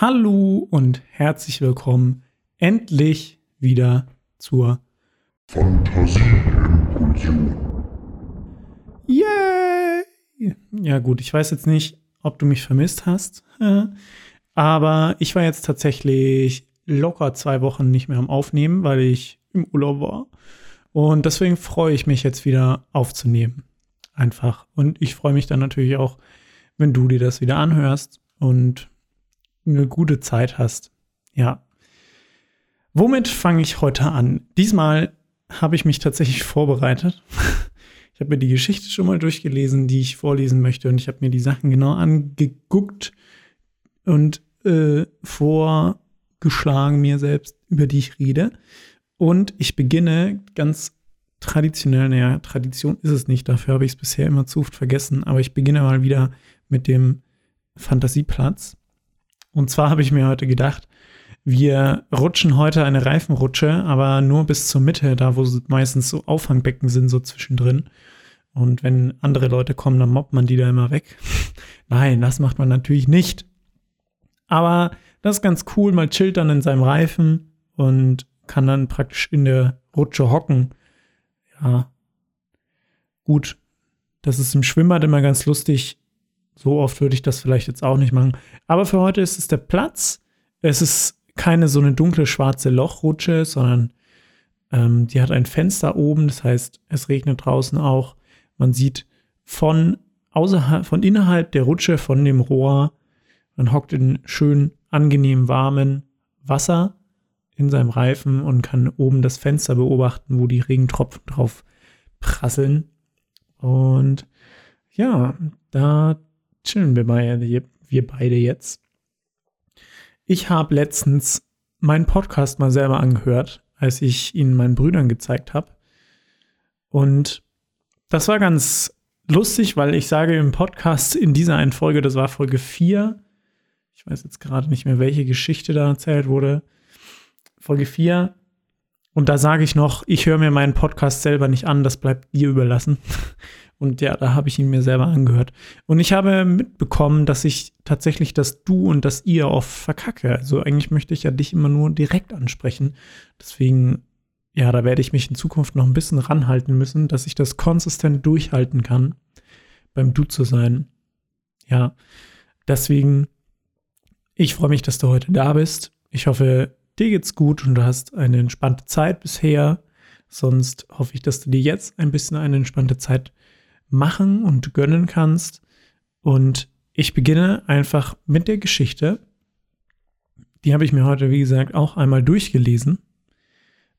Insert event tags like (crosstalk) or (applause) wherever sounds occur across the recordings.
Hallo und herzlich willkommen endlich wieder zur Fantasieimpulsion. Yay! Ja gut, ich weiß jetzt nicht, ob du mich vermisst hast, aber ich war jetzt tatsächlich locker zwei Wochen nicht mehr am Aufnehmen, weil ich im Urlaub war. Und deswegen freue ich mich jetzt wieder aufzunehmen. Einfach. Und ich freue mich dann natürlich auch, wenn du dir das wieder anhörst und eine gute Zeit hast. Ja. Womit fange ich heute an? Diesmal habe ich mich tatsächlich vorbereitet. (laughs) Ich habe mir die Geschichte schon mal durchgelesen, die ich vorlesen möchte, und ich habe mir die Sachen genau angeguckt und äh, vorgeschlagen mir selbst, über die ich rede. Und ich beginne ganz traditionell, naja, Tradition ist es nicht, dafür habe ich es bisher immer zu oft vergessen, aber ich beginne mal wieder mit dem Fantasieplatz. Und zwar habe ich mir heute gedacht, wir rutschen heute eine Reifenrutsche, aber nur bis zur Mitte, da wo meistens so Auffangbecken sind, so zwischendrin. Und wenn andere Leute kommen, dann mobbt man die da immer weg. (laughs) Nein, das macht man natürlich nicht. Aber das ist ganz cool, man chillt dann in seinem Reifen und kann dann praktisch in der Rutsche hocken. Ja, gut. Das ist im Schwimmbad immer ganz lustig. So oft würde ich das vielleicht jetzt auch nicht machen. Aber für heute ist es der Platz. Es ist keine so eine dunkle schwarze Lochrutsche, sondern ähm, die hat ein Fenster oben. Das heißt, es regnet draußen auch. Man sieht von außerhalb, von innerhalb der Rutsche, von dem Rohr, man hockt in schön angenehm warmen Wasser in seinem Reifen und kann oben das Fenster beobachten, wo die Regentropfen drauf prasseln. Und ja, da chillen wir mal, wir beide jetzt. Ich habe letztens meinen Podcast mal selber angehört, als ich ihn meinen Brüdern gezeigt habe. Und das war ganz lustig, weil ich sage im Podcast in dieser einen Folge, das war Folge 4, ich weiß jetzt gerade nicht mehr, welche Geschichte da erzählt wurde, Folge 4, und da sage ich noch, ich höre mir meinen Podcast selber nicht an, das bleibt dir überlassen. (laughs) Und ja, da habe ich ihn mir selber angehört. Und ich habe mitbekommen, dass ich tatsächlich das Du und das Ihr oft verkacke. Also eigentlich möchte ich ja dich immer nur direkt ansprechen. Deswegen, ja, da werde ich mich in Zukunft noch ein bisschen ranhalten müssen, dass ich das konsistent durchhalten kann, beim Du zu sein. Ja, deswegen, ich freue mich, dass du heute da bist. Ich hoffe, dir geht's gut und du hast eine entspannte Zeit bisher. Sonst hoffe ich, dass du dir jetzt ein bisschen eine entspannte Zeit machen und gönnen kannst. Und ich beginne einfach mit der Geschichte. Die habe ich mir heute, wie gesagt, auch einmal durchgelesen.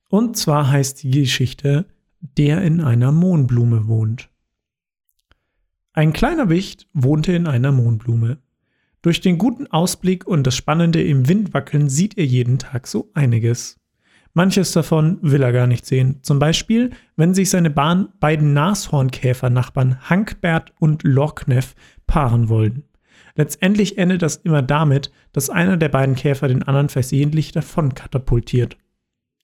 Und zwar heißt die Geschichte Der in einer Mohnblume wohnt. Ein kleiner Wicht wohnte in einer Mohnblume. Durch den guten Ausblick und das Spannende im Windwackeln sieht er jeden Tag so einiges. Manches davon will er gar nicht sehen. Zum Beispiel, wenn sich seine Bahn beiden Nashornkäfer-Nachbarn Hankbert und Lorkneff paaren wollen. Letztendlich endet das immer damit, dass einer der beiden Käfer den anderen versehentlich davon katapultiert.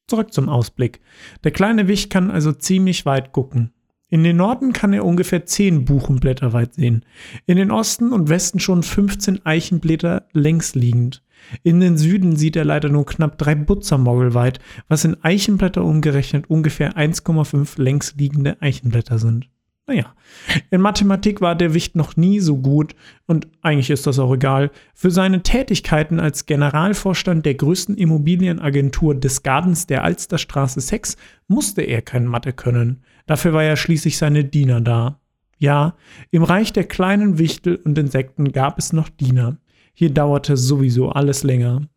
Zurück zum Ausblick. Der kleine Wicht kann also ziemlich weit gucken. In den Norden kann er ungefähr 10 Buchenblätter weit sehen. In den Osten und Westen schon 15 Eichenblätter längs liegend. In den Süden sieht er leider nur knapp drei Butzermogel weit, was in Eichenblätter umgerechnet ungefähr 1,5 längs liegende Eichenblätter sind. Naja, in Mathematik war der Wicht noch nie so gut und eigentlich ist das auch egal. Für seine Tätigkeiten als Generalvorstand der größten Immobilienagentur des Gardens der Alsterstraße 6 musste er kein Mathe können. Dafür war ja schließlich seine Diener da. Ja, im Reich der kleinen Wichtel und Insekten gab es noch Diener. Hier dauerte sowieso alles länger.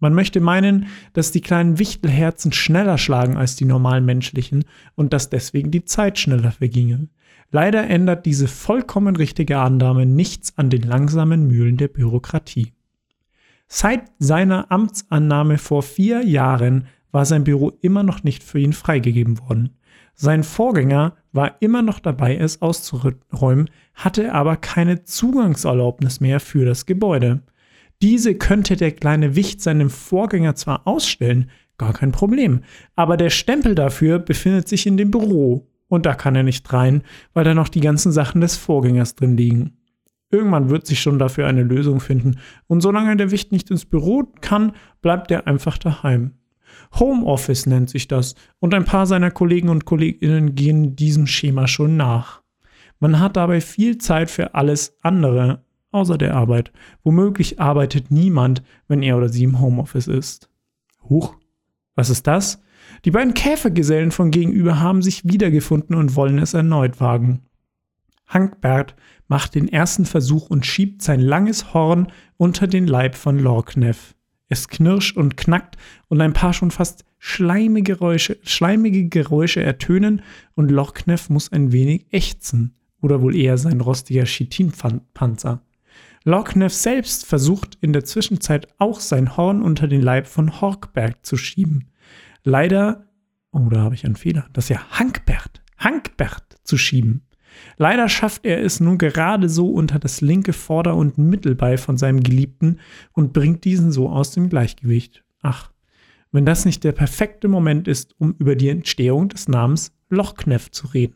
Man möchte meinen, dass die kleinen Wichtelherzen schneller schlagen als die normalen menschlichen und dass deswegen die Zeit schneller verginge. Leider ändert diese vollkommen richtige Annahme nichts an den langsamen Mühlen der Bürokratie. Seit seiner Amtsannahme vor vier Jahren war sein Büro immer noch nicht für ihn freigegeben worden. Sein Vorgänger war immer noch dabei, es auszuräumen, hatte aber keine Zugangserlaubnis mehr für das Gebäude. Diese könnte der kleine Wicht seinem Vorgänger zwar ausstellen, gar kein Problem, aber der Stempel dafür befindet sich in dem Büro und da kann er nicht rein, weil da noch die ganzen Sachen des Vorgängers drin liegen. Irgendwann wird sich schon dafür eine Lösung finden. Und solange der Wicht nicht ins Büro kann, bleibt er einfach daheim. Homeoffice nennt sich das. Und ein paar seiner Kollegen und Kolleginnen gehen diesem Schema schon nach. Man hat dabei viel Zeit für alles andere, außer der Arbeit. Womöglich arbeitet niemand, wenn er oder sie im Homeoffice ist. Huch, was ist das? Die beiden Käfergesellen von gegenüber haben sich wiedergefunden und wollen es erneut wagen. Hankbert macht den ersten Versuch und schiebt sein langes Horn unter den Leib von Lorkneff. Es knirscht und knackt und ein paar schon fast schleimige Geräusche, schleimige Geräusche ertönen und Lorkneff muss ein wenig ächzen. Oder wohl eher sein rostiger Chitinpanzer. Lorkneff selbst versucht in der Zwischenzeit auch sein Horn unter den Leib von Horkberg zu schieben. Leider, oh, da habe ich einen Fehler, das ist ja Hankbert, Hankbert zu schieben. Leider schafft er es nur gerade so unter das linke Vorder- und Mittelbein von seinem Geliebten und bringt diesen so aus dem Gleichgewicht. Ach, wenn das nicht der perfekte Moment ist, um über die Entstehung des Namens Lochkneff zu reden.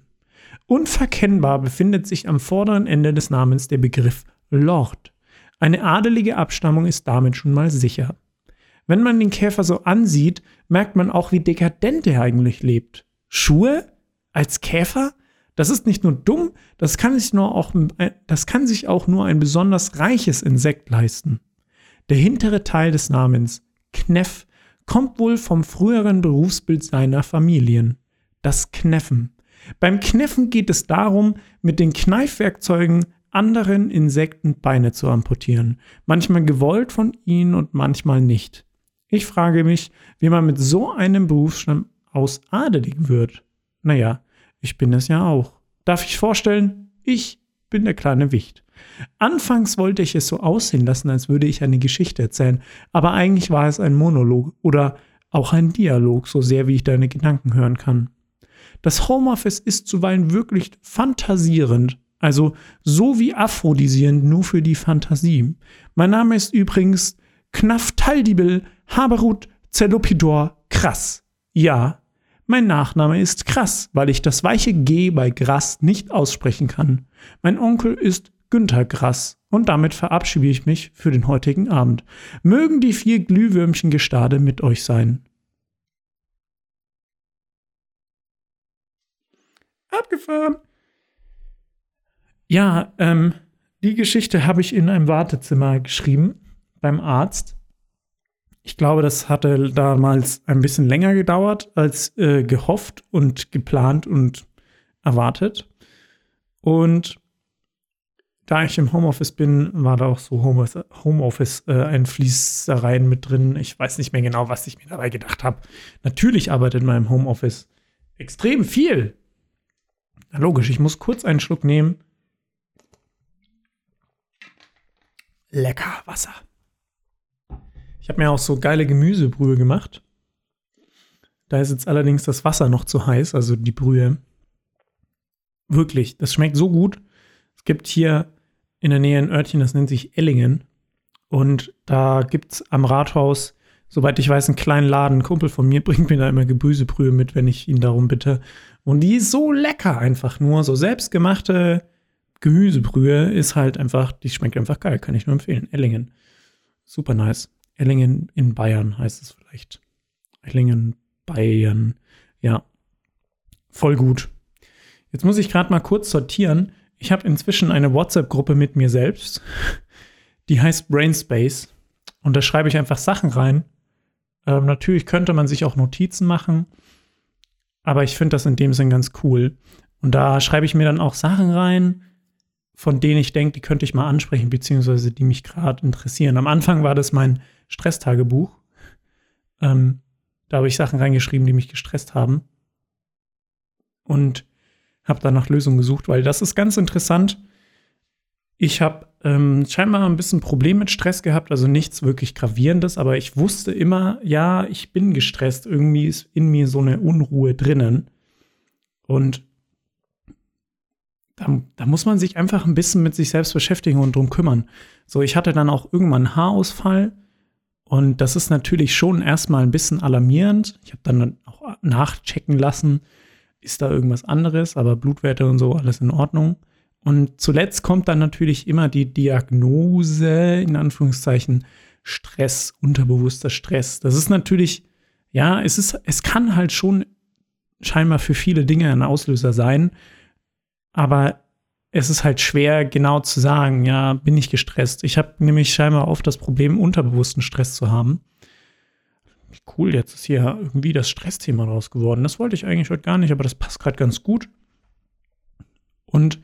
Unverkennbar befindet sich am vorderen Ende des Namens der Begriff Lord. Eine adelige Abstammung ist damit schon mal sicher. Wenn man den Käfer so ansieht, merkt man auch, wie dekadent er eigentlich lebt. Schuhe? Als Käfer? Das ist nicht nur dumm, das kann sich, nur auch, das kann sich auch nur ein besonders reiches Insekt leisten. Der hintere Teil des Namens, Kneff, kommt wohl vom früheren Berufsbild seiner Familien, das Kneffen. Beim Kneffen geht es darum, mit den Kneifwerkzeugen anderen Insekten Beine zu amputieren, manchmal gewollt von ihnen und manchmal nicht. Ich frage mich, wie man mit so einem Berufsstamm aus adelig wird. Naja, ich bin es ja auch. Darf ich vorstellen, ich bin der kleine Wicht. Anfangs wollte ich es so aussehen lassen, als würde ich eine Geschichte erzählen, aber eigentlich war es ein Monolog oder auch ein Dialog, so sehr wie ich deine Gedanken hören kann. Das Homeoffice ist zuweilen wirklich fantasierend, also so wie aphrodisierend nur für die Fantasie. Mein Name ist übrigens Knaftaldibel Haberut Zelopidor Krass. Ja, mein Nachname ist Krass, weil ich das weiche G bei Grass nicht aussprechen kann. Mein Onkel ist Günther Grass und damit verabschiede ich mich für den heutigen Abend. Mögen die vier Glühwürmchen Gestade mit euch sein. Abgefahren. Ja, ähm, die Geschichte habe ich in einem Wartezimmer geschrieben beim Arzt. Ich glaube, das hatte damals ein bisschen länger gedauert als äh, gehofft und geplant und erwartet. Und da ich im Homeoffice bin, war da auch so Homeoffice äh, ein Fließereien mit drin. Ich weiß nicht mehr genau, was ich mir dabei gedacht habe. Natürlich arbeitet man im Homeoffice extrem viel. Na logisch, ich muss kurz einen Schluck nehmen. Lecker Wasser. Ich habe mir auch so geile Gemüsebrühe gemacht. Da ist jetzt allerdings das Wasser noch zu heiß, also die Brühe. Wirklich, das schmeckt so gut. Es gibt hier in der Nähe ein Örtchen, das nennt sich Ellingen. Und da gibt es am Rathaus, soweit ich weiß, einen kleinen Laden. Ein Kumpel von mir (laughs) bringt mir da immer Gemüsebrühe mit, wenn ich ihn darum bitte. Und die ist so lecker einfach nur. So selbstgemachte Gemüsebrühe ist halt einfach, die schmeckt einfach geil, kann ich nur empfehlen. Ellingen. Super nice. Ellingen in Bayern heißt es vielleicht. Ellingen, Bayern. Ja, voll gut. Jetzt muss ich gerade mal kurz sortieren. Ich habe inzwischen eine WhatsApp-Gruppe mit mir selbst. Die heißt Brainspace. Und da schreibe ich einfach Sachen rein. Ähm, natürlich könnte man sich auch Notizen machen. Aber ich finde das in dem Sinn ganz cool. Und da schreibe ich mir dann auch Sachen rein, von denen ich denke, die könnte ich mal ansprechen, beziehungsweise die mich gerade interessieren. Am Anfang war das mein Stresstagebuch. Ähm, da habe ich Sachen reingeschrieben, die mich gestresst haben. Und habe dann nach Lösungen gesucht, weil das ist ganz interessant. Ich habe ähm, scheinbar ein bisschen Problem mit Stress gehabt, also nichts wirklich gravierendes, aber ich wusste immer, ja, ich bin gestresst. Irgendwie ist in mir so eine Unruhe drinnen. Und da, muss man sich einfach ein bisschen mit sich selbst beschäftigen und drum kümmern. So, ich hatte dann auch irgendwann einen Haarausfall und das ist natürlich schon erstmal ein bisschen alarmierend. Ich habe dann auch nachchecken lassen, ist da irgendwas anderes, aber Blutwerte und so, alles in Ordnung. Und zuletzt kommt dann natürlich immer die Diagnose, in Anführungszeichen, Stress, unterbewusster Stress. Das ist natürlich, ja, es ist, es kann halt schon scheinbar für viele Dinge ein Auslöser sein, aber es ist halt schwer genau zu sagen, ja, bin ich gestresst. Ich habe nämlich scheinbar oft das Problem, unterbewussten Stress zu haben. Cool, jetzt ist hier irgendwie das Stressthema raus geworden. Das wollte ich eigentlich heute gar nicht, aber das passt gerade ganz gut. Und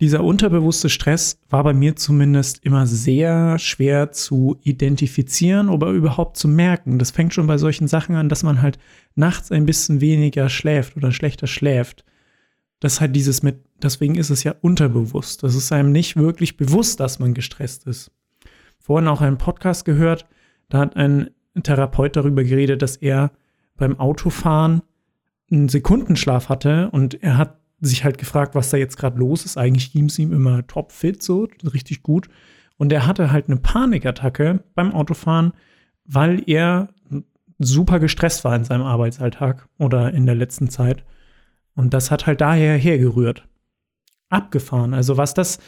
dieser unterbewusste Stress war bei mir zumindest immer sehr schwer zu identifizieren oder überhaupt zu merken. Das fängt schon bei solchen Sachen an, dass man halt nachts ein bisschen weniger schläft oder schlechter schläft. Das ist halt dieses mit, deswegen ist es ja unterbewusst. Das ist einem nicht wirklich bewusst, dass man gestresst ist. Vorhin auch einen Podcast gehört, da hat ein Therapeut darüber geredet, dass er beim Autofahren einen Sekundenschlaf hatte und er hat sich halt gefragt, was da jetzt gerade los ist. Eigentlich ging es ihm immer topfit, so richtig gut. Und er hatte halt eine Panikattacke beim Autofahren, weil er super gestresst war in seinem Arbeitsalltag oder in der letzten Zeit. Und das hat halt daher hergerührt. Abgefahren. Also was das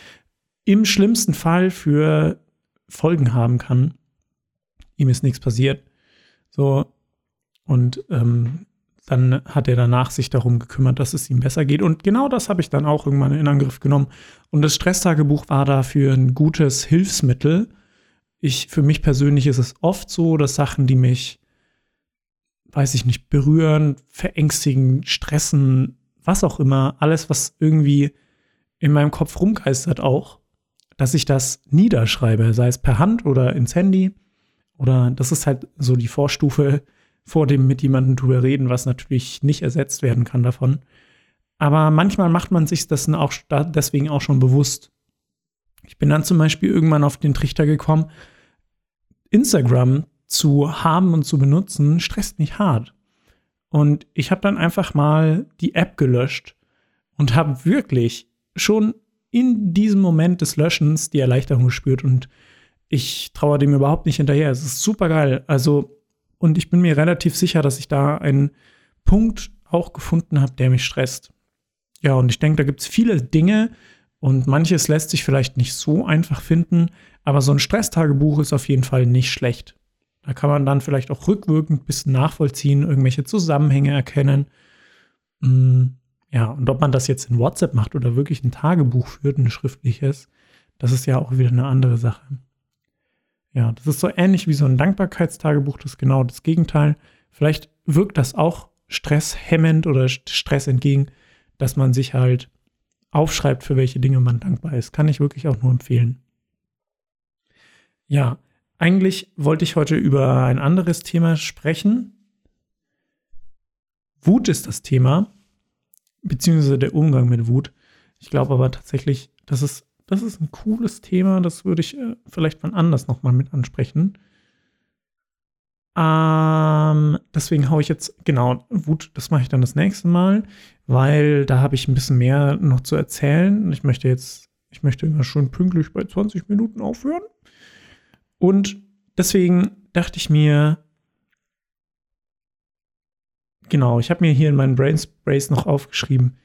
im schlimmsten Fall für Folgen haben kann. Ihm ist nichts passiert. So. Und ähm, dann hat er danach sich darum gekümmert, dass es ihm besser geht. Und genau das habe ich dann auch irgendwann in Angriff genommen. Und das Stresstagebuch war dafür ein gutes Hilfsmittel. Ich, für mich persönlich ist es oft so, dass Sachen, die mich, weiß ich nicht, berühren, verängstigen, stressen, was auch immer, alles, was irgendwie in meinem Kopf rumgeistert auch, dass ich das niederschreibe, sei es per Hand oder ins Handy. Oder das ist halt so die Vorstufe vor dem mit jemandem drüber reden, was natürlich nicht ersetzt werden kann davon. Aber manchmal macht man sich das auch deswegen auch schon bewusst. Ich bin dann zum Beispiel irgendwann auf den Trichter gekommen, Instagram zu haben und zu benutzen, stresst mich hart. Und ich habe dann einfach mal die App gelöscht und habe wirklich schon in diesem Moment des Löschens die Erleichterung gespürt und ich traue dem überhaupt nicht hinterher. Es ist super geil. Also und ich bin mir relativ sicher, dass ich da einen Punkt auch gefunden habe, der mich stresst. Ja, und ich denke, da gibt es viele Dinge und manches lässt sich vielleicht nicht so einfach finden, aber so ein Stresstagebuch ist auf jeden Fall nicht schlecht. Da kann man dann vielleicht auch rückwirkend ein bisschen nachvollziehen, irgendwelche Zusammenhänge erkennen. Hm, ja, und ob man das jetzt in WhatsApp macht oder wirklich ein Tagebuch führt, ein schriftliches, das ist ja auch wieder eine andere Sache. Ja, das ist so ähnlich wie so ein Dankbarkeitstagebuch, das ist genau das Gegenteil. Vielleicht wirkt das auch stresshemmend oder Stress entgegen, dass man sich halt aufschreibt, für welche Dinge man dankbar ist. Kann ich wirklich auch nur empfehlen. Ja, eigentlich wollte ich heute über ein anderes Thema sprechen. Wut ist das Thema, beziehungsweise der Umgang mit Wut. Ich glaube aber tatsächlich, dass es das ist ein cooles Thema, das würde ich äh, vielleicht mal anders nochmal mit ansprechen. Ähm, deswegen haue ich jetzt, genau, Wut, das mache ich dann das nächste Mal, weil da habe ich ein bisschen mehr noch zu erzählen. Ich möchte jetzt, ich möchte immer schon pünktlich bei 20 Minuten aufhören. Und deswegen dachte ich mir, genau, ich habe mir hier in meinen Brains noch aufgeschrieben,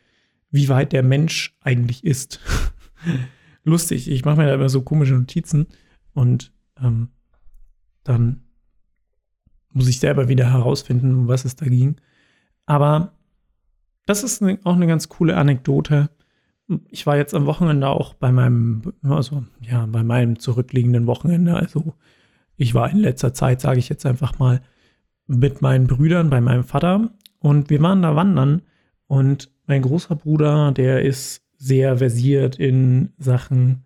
wie weit der Mensch eigentlich ist. (laughs) lustig. Ich mache mir da immer so komische Notizen und ähm, dann muss ich selber wieder herausfinden, um was es da ging. Aber das ist ne, auch eine ganz coole Anekdote. Ich war jetzt am Wochenende auch bei meinem, also ja, bei meinem zurückliegenden Wochenende. Also ich war in letzter Zeit, sage ich jetzt einfach mal, mit meinen Brüdern bei meinem Vater. Und wir waren da wandern. Und mein großer Bruder, der ist sehr versiert in Sachen,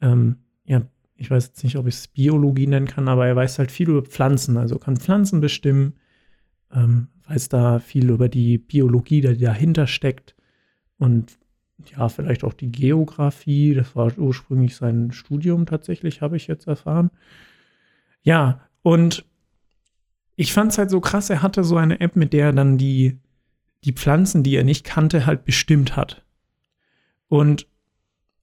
ähm, ja, ich weiß jetzt nicht, ob ich es Biologie nennen kann, aber er weiß halt viel über Pflanzen, also kann Pflanzen bestimmen, ähm, weiß da viel über die Biologie, die dahinter steckt. Und ja, vielleicht auch die Geografie, das war ursprünglich sein Studium tatsächlich, habe ich jetzt erfahren. Ja, und ich fand es halt so krass, er hatte so eine App, mit der er dann die, die Pflanzen, die er nicht kannte, halt bestimmt hat. Und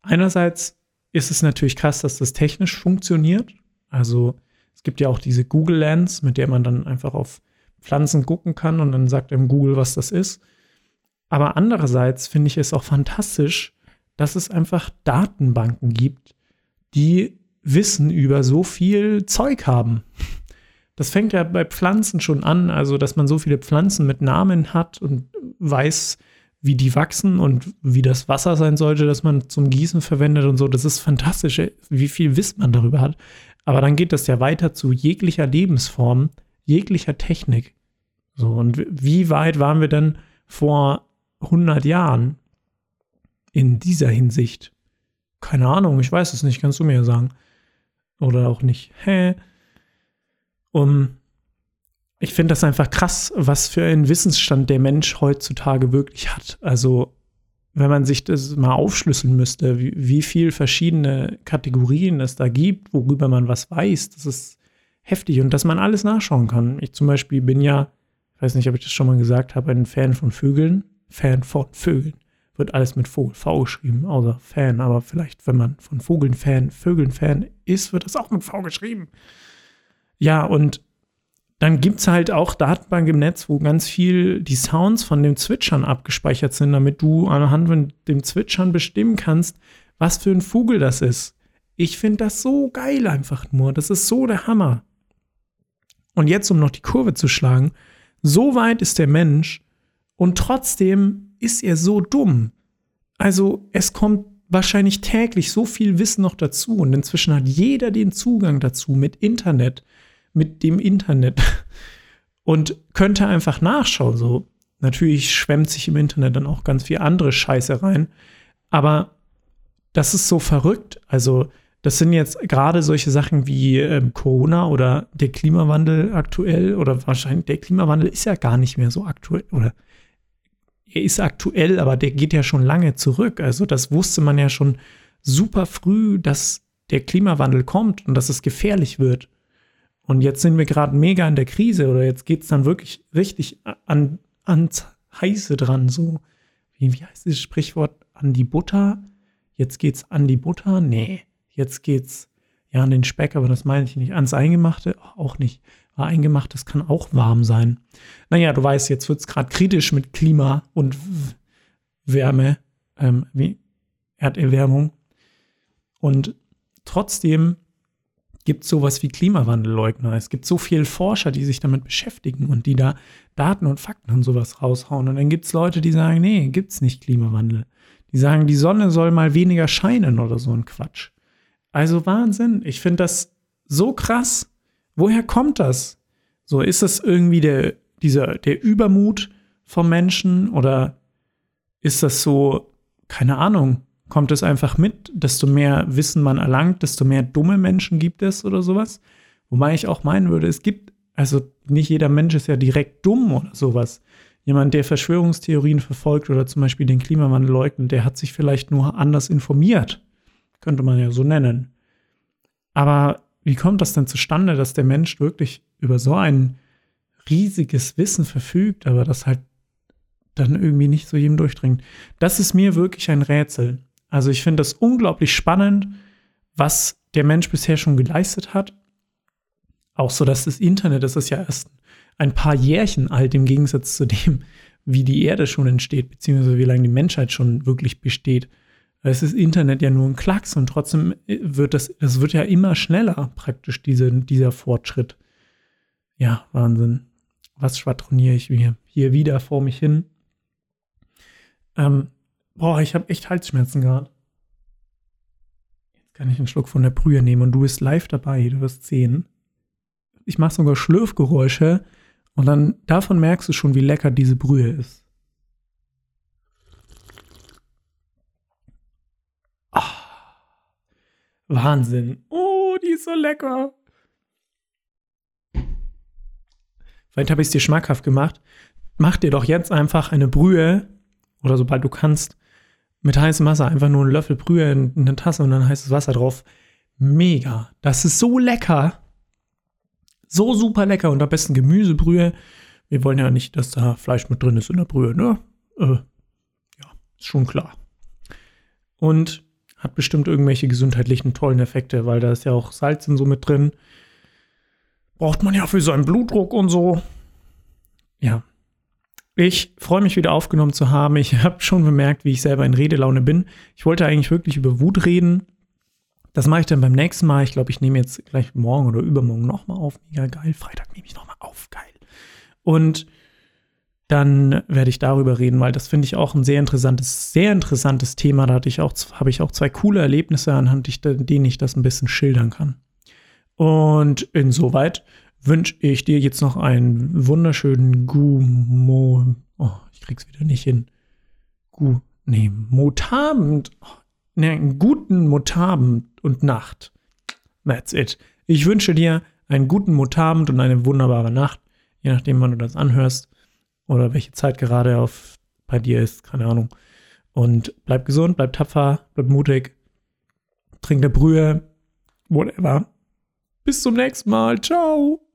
einerseits ist es natürlich krass, dass das technisch funktioniert. Also es gibt ja auch diese Google Lens, mit der man dann einfach auf Pflanzen gucken kann und dann sagt einem Google, was das ist. Aber andererseits finde ich es auch fantastisch, dass es einfach Datenbanken gibt, die Wissen über so viel Zeug haben. Das fängt ja bei Pflanzen schon an, also dass man so viele Pflanzen mit Namen hat und weiß, wie die wachsen und wie das Wasser sein sollte, das man zum Gießen verwendet und so. Das ist fantastisch, wie viel Wissen man darüber hat. Aber dann geht das ja weiter zu jeglicher Lebensform, jeglicher Technik. So, und wie weit waren wir denn vor 100 Jahren in dieser Hinsicht? Keine Ahnung, ich weiß es nicht, kannst du mir sagen. Oder auch nicht. Hä? Um, ich finde das einfach krass, was für einen Wissensstand der Mensch heutzutage wirklich hat. Also, wenn man sich das mal aufschlüsseln müsste, wie, wie viel verschiedene Kategorien es da gibt, worüber man was weiß, das ist heftig und dass man alles nachschauen kann. Ich zum Beispiel bin ja, ich weiß nicht, ob ich das schon mal gesagt habe, ein Fan von Vögeln. Fan von Vögeln. Wird alles mit Vogel V geschrieben, außer Fan, aber vielleicht, wenn man von Vogeln Fan, Vögeln Fan ist, wird das auch mit V geschrieben. Ja, und dann gibt es halt auch Datenbank im Netz, wo ganz viel die Sounds von dem Zwitschern abgespeichert sind, damit du anhand von dem Zwitschern bestimmen kannst, was für ein Vogel das ist. Ich finde das so geil einfach nur. Das ist so der Hammer. Und jetzt, um noch die Kurve zu schlagen, so weit ist der Mensch und trotzdem ist er so dumm. Also es kommt wahrscheinlich täglich so viel Wissen noch dazu und inzwischen hat jeder den Zugang dazu mit Internet mit dem Internet (laughs) und könnte einfach nachschauen. So, natürlich schwemmt sich im Internet dann auch ganz viel andere Scheiße rein, aber das ist so verrückt. Also, das sind jetzt gerade solche Sachen wie ähm, Corona oder der Klimawandel aktuell oder wahrscheinlich der Klimawandel ist ja gar nicht mehr so aktuell oder er ist aktuell, aber der geht ja schon lange zurück. Also das wusste man ja schon super früh, dass der Klimawandel kommt und dass es gefährlich wird. Und jetzt sind wir gerade mega in der Krise oder jetzt geht es dann wirklich richtig an, ans Heiße dran. So, wie, wie heißt dieses Sprichwort? An die Butter? Jetzt geht's an die Butter? Nee, jetzt geht's ja an den Speck, aber das meine ich nicht. Ans Eingemachte auch nicht. War eingemacht, das kann auch warm sein. Naja, du weißt, jetzt wird es gerade kritisch mit Klima und Wärme, ähm, wie Erderwärmung. Und trotzdem gibt es sowas wie Klimawandelleugner. Es gibt so viele Forscher, die sich damit beschäftigen und die da Daten und Fakten und sowas raushauen. Und dann gibt es Leute, die sagen, nee, gibt es nicht Klimawandel. Die sagen, die Sonne soll mal weniger scheinen oder so ein Quatsch. Also Wahnsinn. Ich finde das so krass. Woher kommt das? So, ist das irgendwie der, dieser, der Übermut vom Menschen oder ist das so, keine Ahnung, kommt es einfach mit. Desto mehr Wissen man erlangt, desto mehr dumme Menschen gibt es oder sowas. Wobei ich auch meinen würde, es gibt, also nicht jeder Mensch ist ja direkt dumm oder sowas. Jemand, der Verschwörungstheorien verfolgt oder zum Beispiel den Klimawandel leugnet, der hat sich vielleicht nur anders informiert. Könnte man ja so nennen. Aber wie kommt das denn zustande, dass der Mensch wirklich über so ein riesiges Wissen verfügt, aber das halt dann irgendwie nicht so jedem durchdringt? Das ist mir wirklich ein Rätsel. Also ich finde das unglaublich spannend, was der Mensch bisher schon geleistet hat. Auch so, dass das Internet, das ist ja erst ein paar Jährchen alt im Gegensatz zu dem, (laughs) wie die Erde schon entsteht, beziehungsweise wie lange die Menschheit schon wirklich besteht. Es ist Internet ja nur ein Klacks und trotzdem wird das, das wird ja immer schneller, praktisch diese, dieser Fortschritt. Ja, Wahnsinn. Was schwadroniere ich mir hier wieder vor mich hin? Ähm, Boah, ich habe echt Halsschmerzen gehabt. Jetzt kann ich einen Schluck von der Brühe nehmen und du bist live dabei, du wirst sehen. Ich mache sogar Schlürfgeräusche und dann davon merkst du schon, wie lecker diese Brühe ist. Ah, Wahnsinn. Oh, die ist so lecker. Vielleicht habe ich es dir schmackhaft gemacht. Mach dir doch jetzt einfach eine Brühe oder sobald du kannst, mit heißem Wasser einfach nur einen Löffel Brühe in eine Tasse und dann heißes Wasser drauf. Mega. Das ist so lecker. So super lecker und am besten Gemüsebrühe. Wir wollen ja nicht, dass da Fleisch mit drin ist in der Brühe, ne? Äh, ja, ist schon klar. Und hat bestimmt irgendwelche gesundheitlichen tollen Effekte, weil da ist ja auch Salz in so mit drin. Braucht man ja für seinen Blutdruck und so. Ja. Ich freue mich wieder aufgenommen zu haben. Ich habe schon bemerkt, wie ich selber in Redelaune bin. Ich wollte eigentlich wirklich über Wut reden. Das mache ich dann beim nächsten Mal. Ich glaube, ich nehme jetzt gleich morgen oder übermorgen nochmal auf. Mega geil. Freitag nehme ich nochmal auf. Geil. Und dann werde ich darüber reden, weil das finde ich auch ein sehr interessantes, sehr interessantes Thema. Da hatte ich auch, habe ich auch zwei coole Erlebnisse, anhand denen ich das ein bisschen schildern kann. Und insoweit wünsche ich dir jetzt noch einen wunderschönen Gumo. Oh, ich krieg's wieder nicht hin. Gu. Nee, Motabend. Oh, nee, einen guten Motabend und Nacht. That's it. Ich wünsche dir einen guten Motabend und eine wunderbare Nacht, je nachdem, wann du das anhörst oder welche Zeit gerade auf bei dir ist, keine Ahnung. Und bleib gesund, bleib tapfer, bleib mutig, trink eine Brühe, whatever. Bis zum nächsten Mal. Ciao.